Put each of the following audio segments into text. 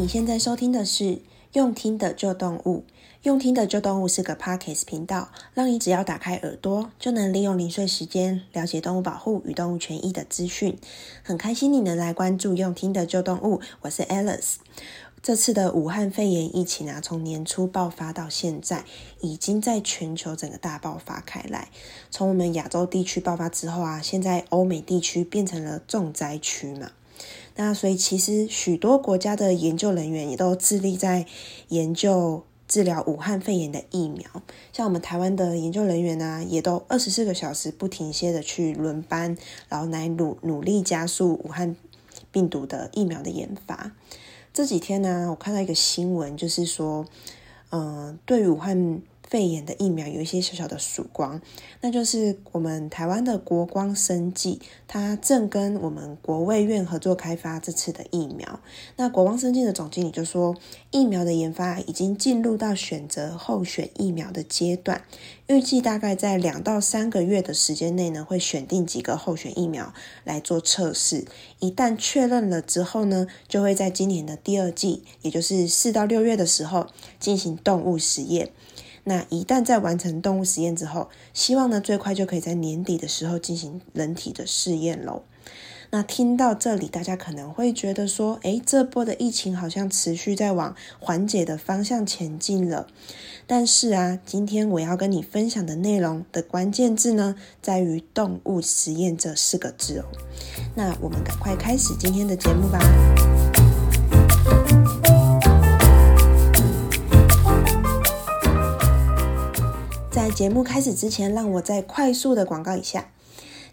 你现在收听的是用听的旧动物，用听的旧动物是个 Podcast 频道，让你只要打开耳朵，就能利用零碎时间了解动物保护与动物权益的资讯。很开心你能来关注用听的旧动物，我是 Alice。这次的武汉肺炎疫情啊，从年初爆发到现在，已经在全球整个大爆发开来。从我们亚洲地区爆发之后啊，现在欧美地区变成了重灾区嘛。那所以，其实许多国家的研究人员也都致力在研究治疗武汉肺炎的疫苗。像我们台湾的研究人员呢、也都二十四个小时不停歇的去轮班，然后来努努力加速武汉病毒的疫苗的研发。这几天呢、我看到一个新闻，就是说，嗯、对于武汉。肺炎的疫苗有一些小小的曙光，那就是我们台湾的国光生技，它正跟我们国卫院合作开发这次的疫苗。那国光生技的总经理就说，疫苗的研发已经进入到选择候选疫苗的阶段，预计大概在两到三个月的时间内呢，会选定几个候选疫苗来做测试。一旦确认了之后呢，就会在今年的第二季，也就是四到六月的时候进行动物实验。那一旦在完成动物实验之后，希望呢，最快就可以在年底的时候进行人体的试验喽。那听到这里，大家可能会觉得说，诶，这波的疫情好像持续在往缓解的方向前进了。但是啊，今天我要跟你分享的内容的关键字呢，在于动物实验这四个字哦。那我们赶快开始今天的节目吧。节目开始之前，让我再快速的广告一下。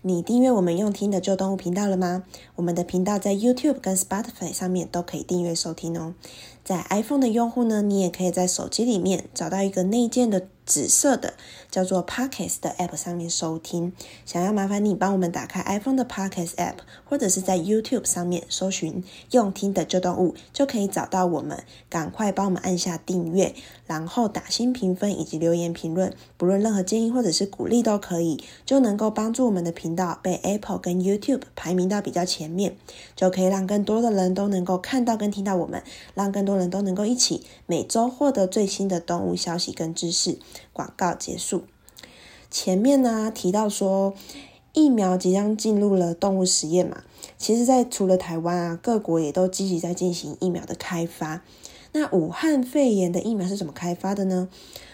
你订阅我们用听的旧动物频道了吗？我们的频道在 YouTube 跟 Spotify 上面都可以订阅收听哦。在 iPhone 的用户呢，你也可以在手机里面找到一个内建的。紫色的叫做 Podcast 的 App 上面收听，想要麻烦你帮我们打开 iPhone 的 Podcast App，或者是在 YouTube 上面搜寻用听的旧动物，就可以找到我们。赶快帮我们按下订阅，然后打新评分以及留言评论，不论任何建议或者是鼓励都可以，就能够帮助我们的频道被 Apple 跟 YouTube 排名到比较前面，就可以让更多的人都能够看到跟听到我们，让更多人都能够一起每周获得最新的动物消息跟知识。广告结束。前面呢提到说，疫苗即将进入了动物实验嘛，其实，在除了台湾啊，各国也都积极在进行疫苗的开发。那武汉肺炎的疫苗是怎么开发的呢？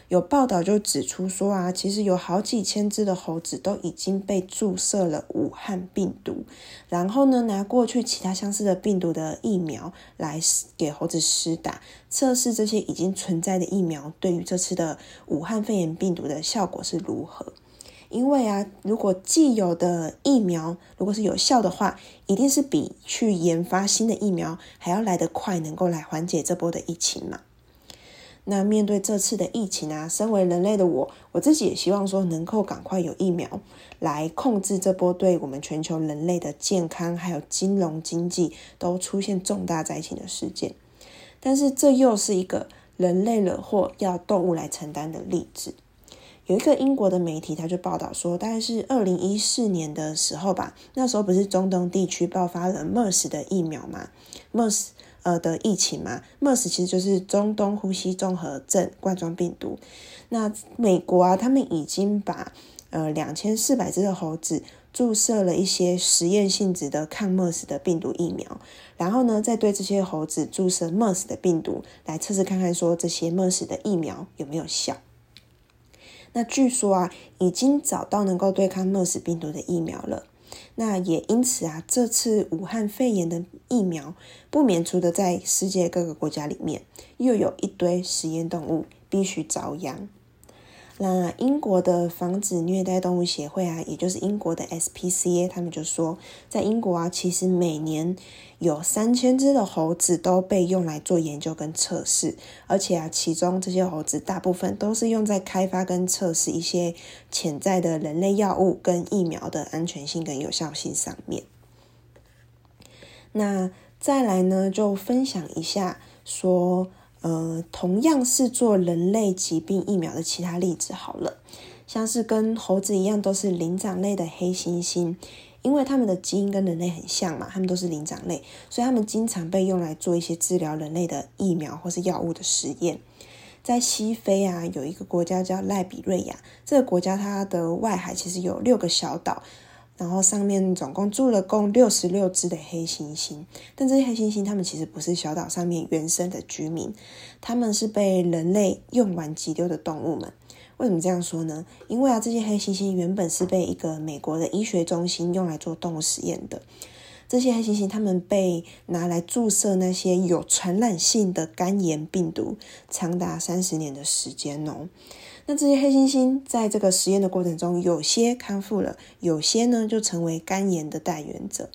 有报道就指出说啊，其实有好几千只的猴子都已经被注射了武汉病毒，然后呢，拿过去其他相似的病毒的疫苗来给猴子施打，测试这些已经存在的疫苗对于这次的武汉肺炎病毒的效果是如何。因为啊，如果既有的疫苗如果是有效的话，一定是比去研发新的疫苗还要来得快，能够来缓解这波的疫情嘛。那面对这次的疫情啊，身为人类的我，我自己也希望说能够赶快有疫苗来控制这波对我们全球人类的健康还有金融经济都出现重大灾情的事件。但是这又是一个人类惹祸要动物来承担的例子。有一个英国的媒体，他就报道说，大概是二零一四年的时候吧，那时候不是中东地区爆发了 MERS 的疫苗嘛？MERS。呃的疫情嘛，MERS 其实就是中东呼吸综合症冠状病毒。那美国啊，他们已经把呃两千四百只的猴子注射了一些实验性质的抗 MERS 的病毒疫苗，然后呢，再对这些猴子注射 MERS 的病毒来测试看看，说这些 MERS 的疫苗有没有效。那据说啊，已经找到能够对抗诺斯病毒的疫苗了。那也因此啊，这次武汉肺炎的疫苗不免除的在世界各个国家里面，又有一堆实验动物必须遭殃。那英国的防止虐待动物协会啊，也就是英国的 SPCA，他们就说，在英国啊，其实每年有三千只的猴子都被用来做研究跟测试，而且啊，其中这些猴子大部分都是用在开发跟测试一些潜在的人类药物跟疫苗的安全性跟有效性上面。那再来呢，就分享一下说。呃，同样是做人类疾病疫苗的其他例子好了，像是跟猴子一样都是灵长类的黑猩猩，因为它们的基因跟人类很像嘛，它们都是灵长类，所以它们经常被用来做一些治疗人类的疫苗或是药物的实验。在西非啊，有一个国家叫赖比瑞亚，这个国家它的外海其实有六个小岛。然后上面总共住了共六十六只的黑猩猩，但这些黑猩猩它们其实不是小岛上面原生的居民，他们是被人类用完即丢的动物们。为什么这样说呢？因为啊，这些黑猩猩原本是被一个美国的医学中心用来做动物实验的。这些黑猩猩他们被拿来注射那些有传染性的肝炎病毒，长达三十年的时间哦。那这些黑猩猩在这个实验的过程中，有些康复了，有些呢就成为肝炎的带源者。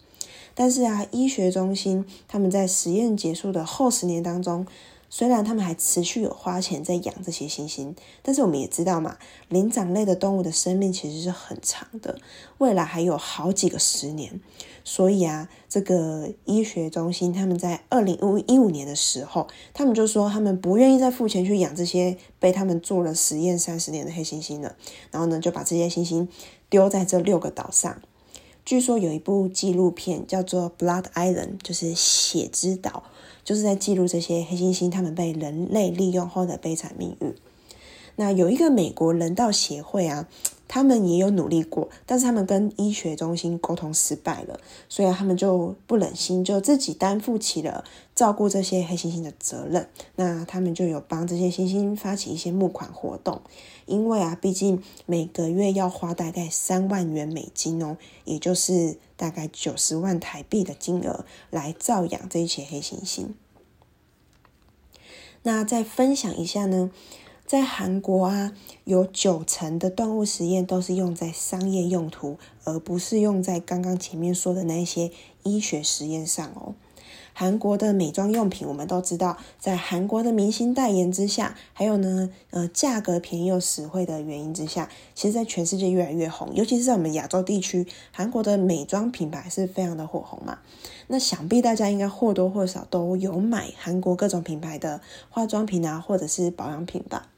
但是啊，医学中心他们在实验结束的后十年当中，虽然他们还持续有花钱在养这些猩猩，但是我们也知道嘛，灵长类的动物的生命其实是很长的，未来还有好几个十年。所以啊，这个医学中心他们在二零一五年的时候，他们就说他们不愿意再付钱去养这些被他们做了实验三十年的黑猩猩了。然后呢，就把这些猩猩丢在这六个岛上。据说有一部纪录片叫做《Blood Island》，就是血之岛，就是在记录这些黑猩猩他们被人类利用后的悲惨命运。那有一个美国人道协会啊。他们也有努力过，但是他们跟医学中心沟通失败了，所以他们就不忍心，就自己担负起了照顾这些黑猩猩的责任。那他们就有帮这些猩猩发起一些募款活动，因为啊，毕竟每个月要花大概三万元美金哦，也就是大概九十万台币的金额来照养这些黑猩猩。那再分享一下呢？在韩国啊，有九成的动物实验都是用在商业用途，而不是用在刚刚前面说的那些医学实验上哦。韩国的美妆用品，我们都知道，在韩国的明星代言之下，还有呢，呃，价格便宜又实惠的原因之下，其实在全世界越来越红，尤其是在我们亚洲地区，韩国的美妆品牌是非常的火红嘛。那想必大家应该或多或少都有买韩国各种品牌的化妆品啊，或者是保养品吧。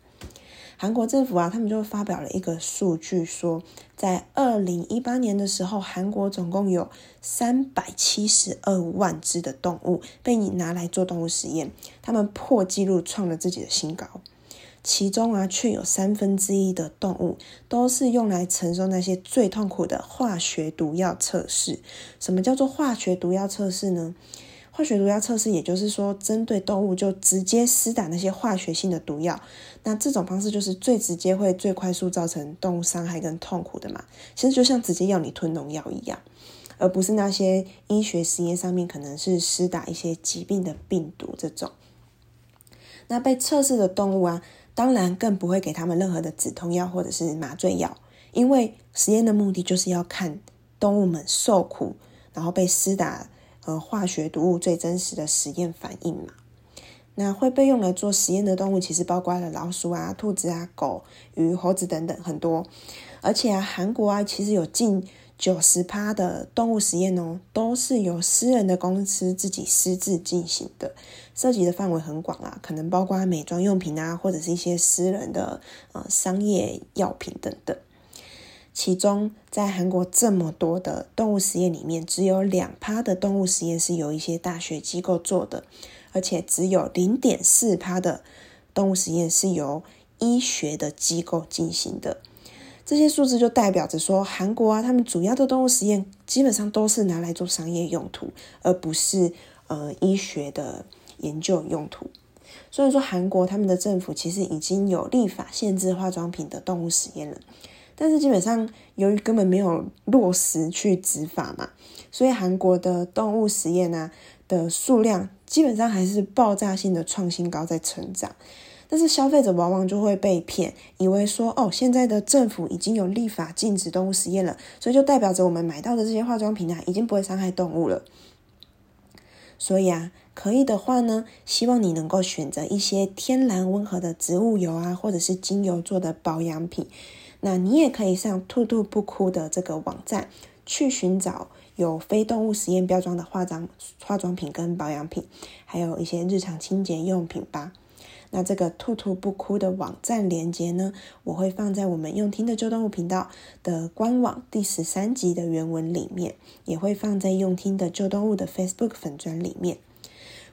韩国政府啊，他们就发表了一个数据，说在二零一八年的时候，韩国总共有三百七十二万只的动物被你拿来做动物实验，他们破纪录创了自己的新高。其中啊，却有三分之一的动物都是用来承受那些最痛苦的化学毒药测试。什么叫做化学毒药测试呢？化学毒药测试，也就是说，针对动物就直接施打那些化学性的毒药。那这种方式就是最直接，会最快速造成动物伤害跟痛苦的嘛。其实就像直接要你吞农药一样，而不是那些医学实验上面可能是施打一些疾病的病毒这种。那被测试的动物啊，当然更不会给他们任何的止痛药或者是麻醉药，因为实验的目的就是要看动物们受苦，然后被施打。呃化学毒物最真实的实验反应嘛，那会被用来做实验的动物，其实包括了老鼠啊、兔子啊、狗、鱼、猴子等等很多。而且啊，韩国啊，其实有近九十趴的动物实验哦，都是由私人的公司自己私自进行的，涉及的范围很广啊，可能包括美妆用品啊，或者是一些私人的呃商业药品等等。其中，在韩国这么多的动物实验里面，只有两趴的动物实验是由一些大学机构做的，而且只有零点四趴的动物实验是由医学的机构进行的。这些数字就代表着说，韩国啊，他们主要的动物实验基本上都是拿来做商业用途，而不是呃医学的研究用途。所以说，韩国他们的政府其实已经有立法限制化妆品的动物实验了。但是基本上，由于根本没有落实去执法嘛，所以韩国的动物实验啊的数量基本上还是爆炸性的创新高在成长。但是消费者往往就会被骗，以为说哦，现在的政府已经有立法禁止动物实验了，所以就代表着我们买到的这些化妆品啊，已经不会伤害动物了。所以啊，可以的话呢，希望你能够选择一些天然温和的植物油啊，或者是精油做的保养品。那你也可以上兔兔不哭的这个网站去寻找有非动物实验标装的化妆化妆品跟保养品，还有一些日常清洁用品吧。那这个兔兔不哭的网站连接呢，我会放在我们用听的旧动物频道的官网第十三集的原文里面，也会放在用听的旧动物的 Facebook 粉专里面。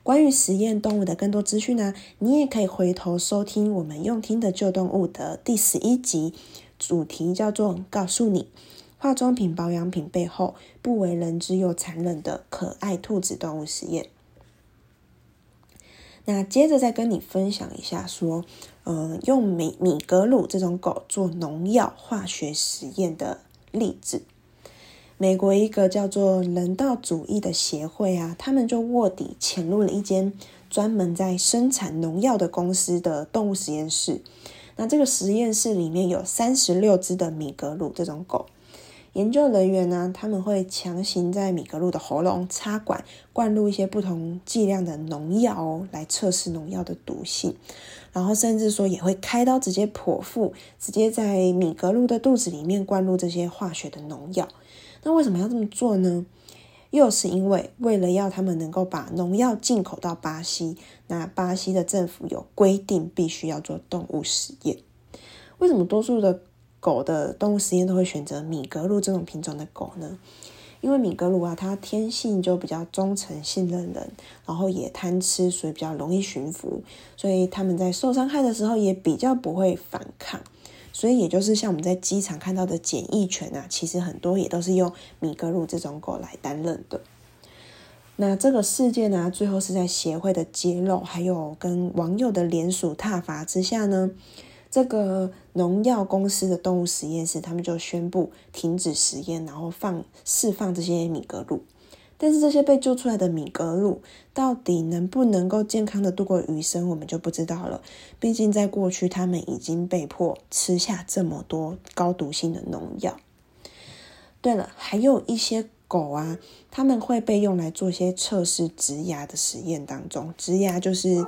关于实验动物的更多资讯呢，你也可以回头收听我们用听的旧动物的第十一集，主题叫做“告诉你化妆品保养品背后不为人知又残忍的可爱兔子动物实验”。那接着再跟你分享一下，说，呃，用米米格鲁这种狗做农药化学实验的例子。美国一个叫做人道主义的协会啊，他们就卧底潜入了一间专门在生产农药的公司的动物实验室。那这个实验室里面有三十六只的米格鲁这种狗。研究人员呢，他们会强行在米格鲁的喉咙插管，灌入一些不同剂量的农药哦，来测试农药的毒性。然后甚至说也会开刀直接剖腹，直接在米格鲁的肚子里面灌入这些化学的农药。那为什么要这么做呢？又是因为为了要他们能够把农药进口到巴西，那巴西的政府有规定，必须要做动物实验。为什么多数的狗的动物实验都会选择米格鲁这种品种的狗呢？因为米格鲁啊，它天性就比较忠诚、信任人，然后也贪吃，所以比较容易驯服，所以他们在受伤害的时候也比较不会反抗。所以也就是像我们在机场看到的检疫犬啊，其实很多也都是用米格鲁这种狗来担任的。那这个事件呢，最后是在协会的揭露，还有跟网友的联署挞伐之下呢。这个农药公司的动物实验室，他们就宣布停止实验，然后放释放这些米格鲁。但是这些被救出来的米格鲁到底能不能够健康的度过余生，我们就不知道了。毕竟在过去，他们已经被迫吃下这么多高毒性的农药。对了，还有一些狗啊，他们会被用来做一些测试植牙的实验当中，植牙就是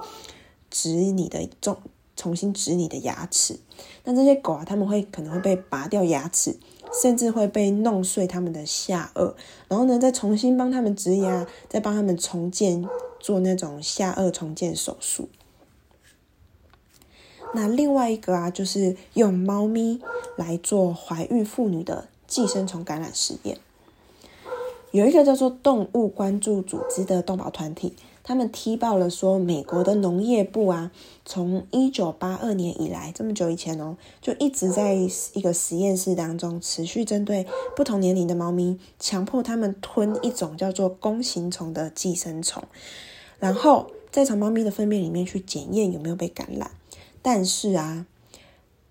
植你的重。重新植你的牙齿，那这些狗啊，他们会可能会被拔掉牙齿，甚至会被弄碎他们的下颚，然后呢，再重新帮他们植牙，再帮他们重建，做那种下颚重建手术。那另外一个啊，就是用猫咪来做怀孕妇女的寄生虫感染实验，有一个叫做动物关注组织的动保团体。他们踢爆了说，美国的农业部啊，从一九八二年以来这么久以前哦，就一直在一个实验室当中持续针对不同年龄的猫咪，强迫他们吞一种叫做弓形虫的寄生虫，然后再从猫咪的粪便里面去检验有没有被感染。但是啊，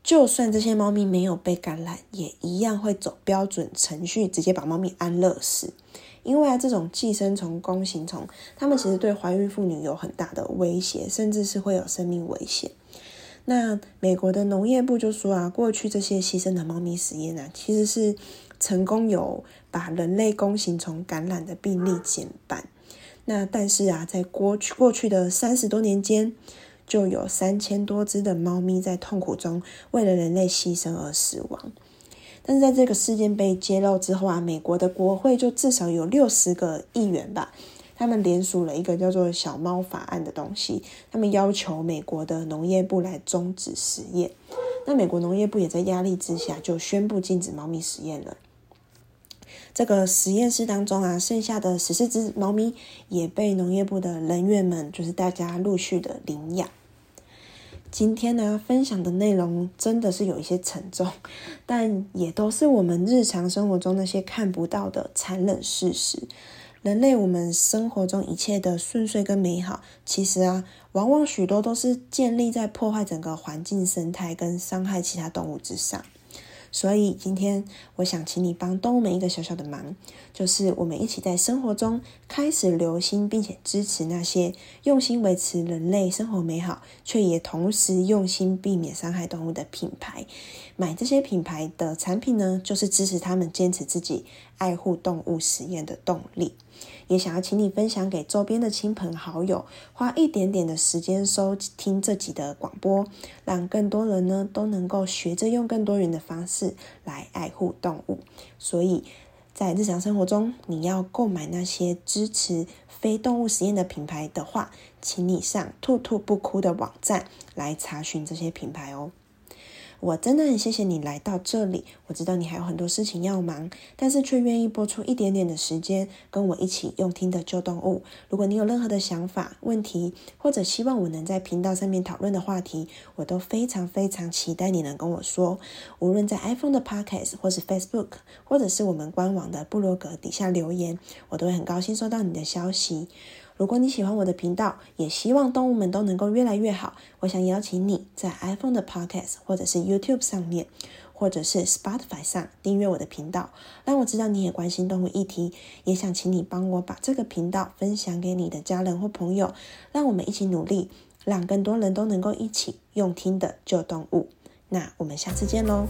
就算这些猫咪没有被感染，也一样会走标准程序，直接把猫咪安乐死。因为啊，这种寄生虫、弓形虫，它们其实对怀孕妇女有很大的威胁，甚至是会有生命危险。那美国的农业部就说啊，过去这些牺牲的猫咪实验啊，其实是成功有把人类弓形虫感染的病例减半。那但是啊，在过去过去的三十多年间，就有三千多只的猫咪在痛苦中为了人类牺牲而死亡。但是在这个事件被揭露之后啊，美国的国会就至少有六十个议员吧，他们联署了一个叫做“小猫法案”的东西，他们要求美国的农业部来终止实验。那美国农业部也在压力之下就宣布禁止猫咪实验了。这个实验室当中啊，剩下的十四只猫咪也被农业部的人员们，就是大家陆续的领养。今天呢，分享的内容真的是有一些沉重，但也都是我们日常生活中那些看不到的残忍事实。人类我们生活中一切的顺遂跟美好，其实啊，往往许多都是建立在破坏整个环境生态跟伤害其他动物之上。所以今天我想请你帮动物们一个小小的忙，就是我们一起在生活中开始留心并且支持那些用心维持人类生活美好，却也同时用心避免伤害动物的品牌。买这些品牌的产品呢，就是支持他们坚持自己爱护动物实验的动力。也想要请你分享给周边的亲朋好友，花一点点的时间收听这集的广播，让更多人呢都能够学着用更多元的方式来爱护动物。所以在日常生活中，你要购买那些支持非动物实验的品牌的话，请你上兔兔不哭的网站来查询这些品牌哦。我真的很谢谢你来到这里。我知道你还有很多事情要忙，但是却愿意拨出一点点的时间跟我一起用听的旧动物。如果你有任何的想法、问题，或者希望我能在频道上面讨论的话题，我都非常非常期待你能跟我说。无论在 iPhone 的 Podcast，或是 Facebook，或者是我们官网的部落格底下留言，我都会很高兴收到你的消息。如果你喜欢我的频道，也希望动物们都能够越来越好，我想邀请你在 iPhone 的 Podcast 或者是 YouTube 上面，或者是 Spotify 上订阅我的频道，让我知道你也关心动物议题。也想请你帮我把这个频道分享给你的家人或朋友，让我们一起努力，让更多人都能够一起用听的救动物。那我们下次见喽。